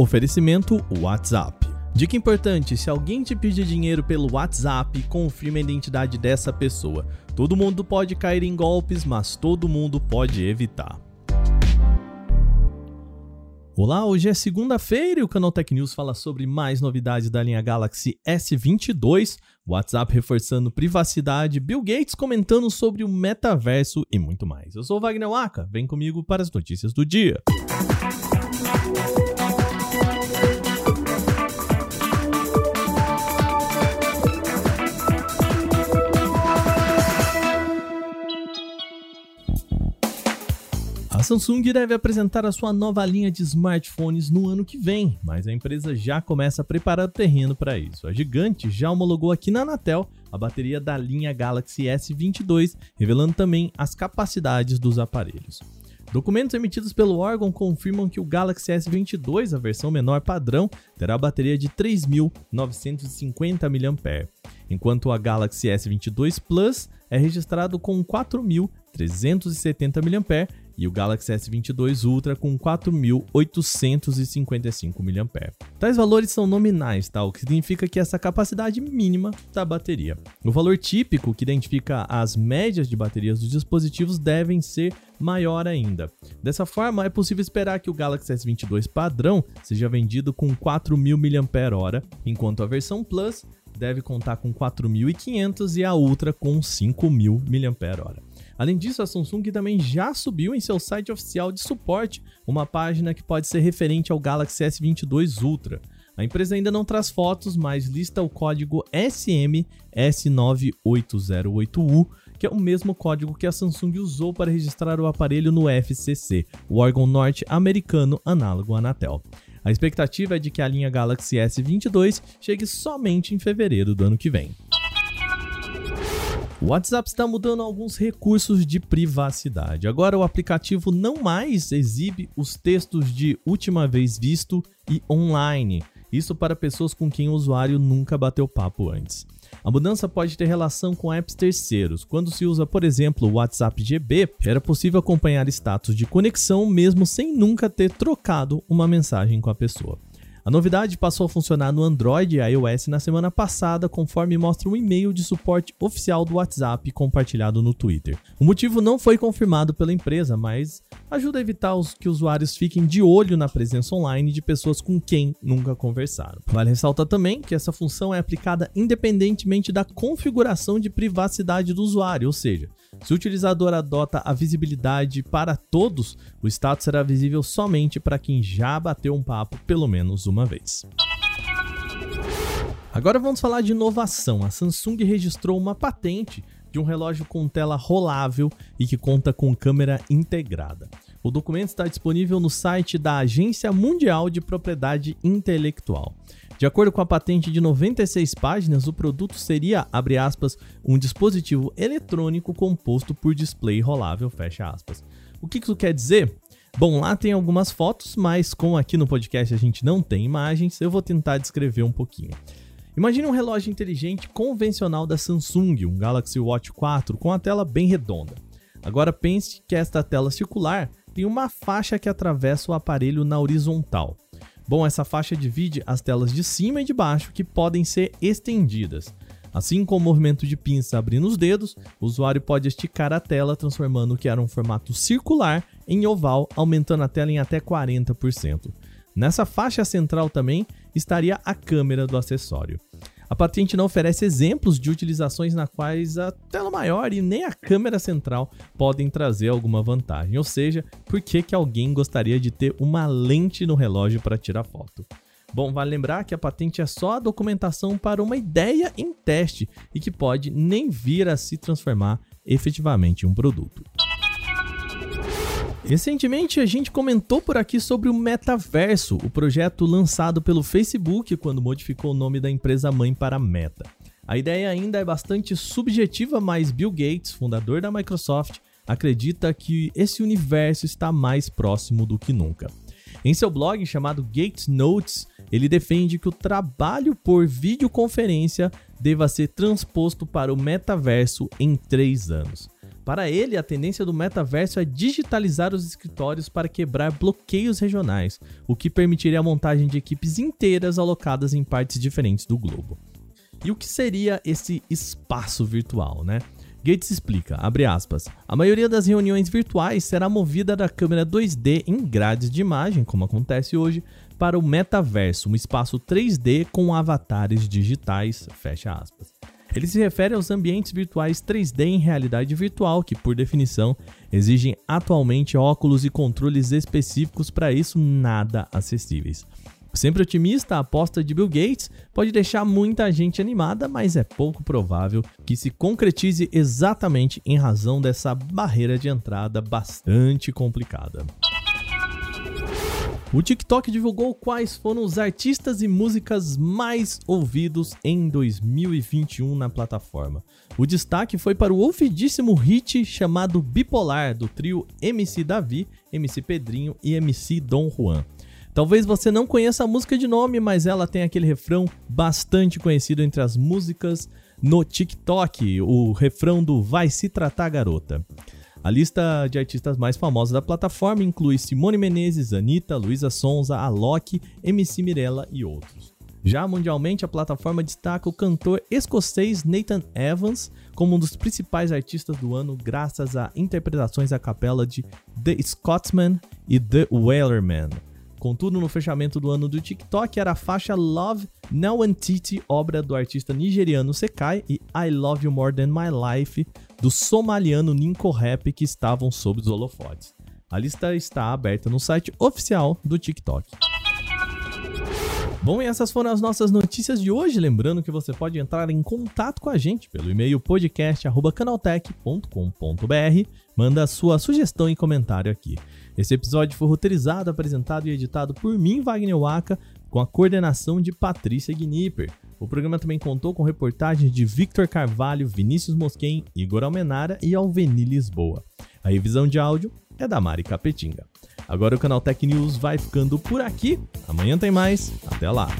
Oferecimento WhatsApp. Dica importante: se alguém te pedir dinheiro pelo WhatsApp, confirme a identidade dessa pessoa. Todo mundo pode cair em golpes, mas todo mundo pode evitar. Olá, hoje é segunda-feira e o Canal Tech News fala sobre mais novidades da linha Galaxy S22, WhatsApp reforçando privacidade, Bill Gates comentando sobre o metaverso e muito mais. Eu sou o Wagner Waka, vem comigo para as notícias do dia. A Samsung deve apresentar a sua nova linha de smartphones no ano que vem, mas a empresa já começa a preparar o terreno para isso. A gigante já homologou aqui na Anatel a bateria da linha Galaxy S22, revelando também as capacidades dos aparelhos. Documentos emitidos pelo órgão confirmam que o Galaxy S22, a versão menor padrão, terá bateria de 3.950 mAh, enquanto a Galaxy S22 Plus é registrado com 4.370 mAh e o Galaxy S22 Ultra com 4.855 mAh. Tais valores são nominais, tá? o que significa que essa capacidade mínima da bateria. O valor típico, que identifica as médias de baterias dos dispositivos, devem ser maior ainda. Dessa forma, é possível esperar que o Galaxy S22 padrão seja vendido com 4.000 mAh, enquanto a versão Plus deve contar com 4.500 e a Ultra com 5.000 mAh. Além disso, a Samsung também já subiu em seu site oficial de suporte uma página que pode ser referente ao Galaxy S22 Ultra. A empresa ainda não traz fotos, mas lista o código SM-S9808U, que é o mesmo código que a Samsung usou para registrar o aparelho no FCC, o órgão norte-americano análogo à Anatel. A expectativa é de que a linha Galaxy S22 chegue somente em fevereiro do ano que vem. O WhatsApp está mudando alguns recursos de privacidade. Agora o aplicativo não mais exibe os textos de última vez visto e online. Isso para pessoas com quem o usuário nunca bateu papo antes. A mudança pode ter relação com apps terceiros. Quando se usa, por exemplo, o WhatsApp GB, era possível acompanhar status de conexão mesmo sem nunca ter trocado uma mensagem com a pessoa. A novidade passou a funcionar no Android e iOS na semana passada, conforme mostra um e-mail de suporte oficial do WhatsApp compartilhado no Twitter. O motivo não foi confirmado pela empresa, mas ajuda a evitar os, que usuários fiquem de olho na presença online de pessoas com quem nunca conversaram. Vale ressaltar também que essa função é aplicada independentemente da configuração de privacidade do usuário, ou seja, se o utilizador adota a visibilidade para todos, o status será visível somente para quem já bateu um papo pelo menos uma vez. Agora vamos falar de inovação. A Samsung registrou uma patente de um relógio com tela rolável e que conta com câmera integrada. O documento está disponível no site da Agência Mundial de Propriedade Intelectual. De acordo com a patente de 96 páginas, o produto seria, abre aspas, um dispositivo eletrônico composto por display rolável, fecha aspas. O que isso quer dizer? Bom, lá tem algumas fotos, mas como aqui no podcast a gente não tem imagens, eu vou tentar descrever um pouquinho. Imagine um relógio inteligente convencional da Samsung, um Galaxy Watch 4 com a tela bem redonda. Agora pense que esta tela circular tem uma faixa que atravessa o aparelho na horizontal. Bom, essa faixa divide as telas de cima e de baixo que podem ser estendidas. Assim como o movimento de pinça abrindo os dedos, o usuário pode esticar a tela, transformando o que era um formato circular em oval, aumentando a tela em até 40%. Nessa faixa central também estaria a câmera do acessório. A patente não oferece exemplos de utilizações na quais a tela maior e nem a câmera central podem trazer alguma vantagem, ou seja, por que, que alguém gostaria de ter uma lente no relógio para tirar foto? Bom, vale lembrar que a patente é só a documentação para uma ideia em teste e que pode nem vir a se transformar efetivamente em um produto. Recentemente a gente comentou por aqui sobre o Metaverso, o projeto lançado pelo Facebook quando modificou o nome da empresa mãe para Meta. A ideia ainda é bastante subjetiva, mas Bill Gates, fundador da Microsoft, acredita que esse universo está mais próximo do que nunca. Em seu blog chamado Gates Notes, ele defende que o trabalho por videoconferência deva ser transposto para o metaverso em três anos. Para ele, a tendência do metaverso é digitalizar os escritórios para quebrar bloqueios regionais, o que permitiria a montagem de equipes inteiras alocadas em partes diferentes do globo. E o que seria esse espaço virtual, né? Gates explica, aspas, a maioria das reuniões virtuais será movida da câmera 2D em grades de imagem, como acontece hoje, para o metaverso, um espaço 3D com avatares digitais, fecha aspas. Ele se refere aos ambientes virtuais 3D em realidade virtual, que, por definição, exigem atualmente óculos e controles específicos para isso nada acessíveis. Sempre otimista, a aposta de Bill Gates pode deixar muita gente animada, mas é pouco provável que se concretize exatamente em razão dessa barreira de entrada bastante complicada. O TikTok divulgou quais foram os artistas e músicas mais ouvidos em 2021 na plataforma. O destaque foi para o ouvidíssimo hit chamado Bipolar, do trio MC Davi, MC Pedrinho e MC Dom Juan. Talvez você não conheça a música de nome, mas ela tem aquele refrão bastante conhecido entre as músicas no TikTok, o refrão do Vai se tratar garota. A lista de artistas mais famosos da plataforma inclui Simone Menezes, Anitta, Luísa Sonza, Alok, MC Mirella e outros. Já mundialmente, a plataforma destaca o cantor escocês Nathan Evans como um dos principais artistas do ano, graças a interpretações a capela de The Scotsman e The Wailerman. Contudo, no fechamento do ano do TikTok era a faixa Love Now Entity, obra do artista nigeriano Sekai, e I Love You More Than My Life, do somaliano Ninko Rap, que estavam sob os holofotes. A lista está aberta no site oficial do TikTok. Bom, e essas foram as nossas notícias de hoje. Lembrando que você pode entrar em contato com a gente pelo e-mail podcast.canaltech.com.br. Manda sua sugestão e comentário aqui. Esse episódio foi roteirizado, apresentado e editado por mim, Wagner Waka, com a coordenação de Patrícia Gnipper. O programa também contou com reportagens de Victor Carvalho, Vinícius Mosquen, Igor Almenara e Alveni Lisboa. A revisão de áudio é da Mari Capetinga. Agora o canal Tech News vai ficando por aqui. Amanhã tem mais. Até lá.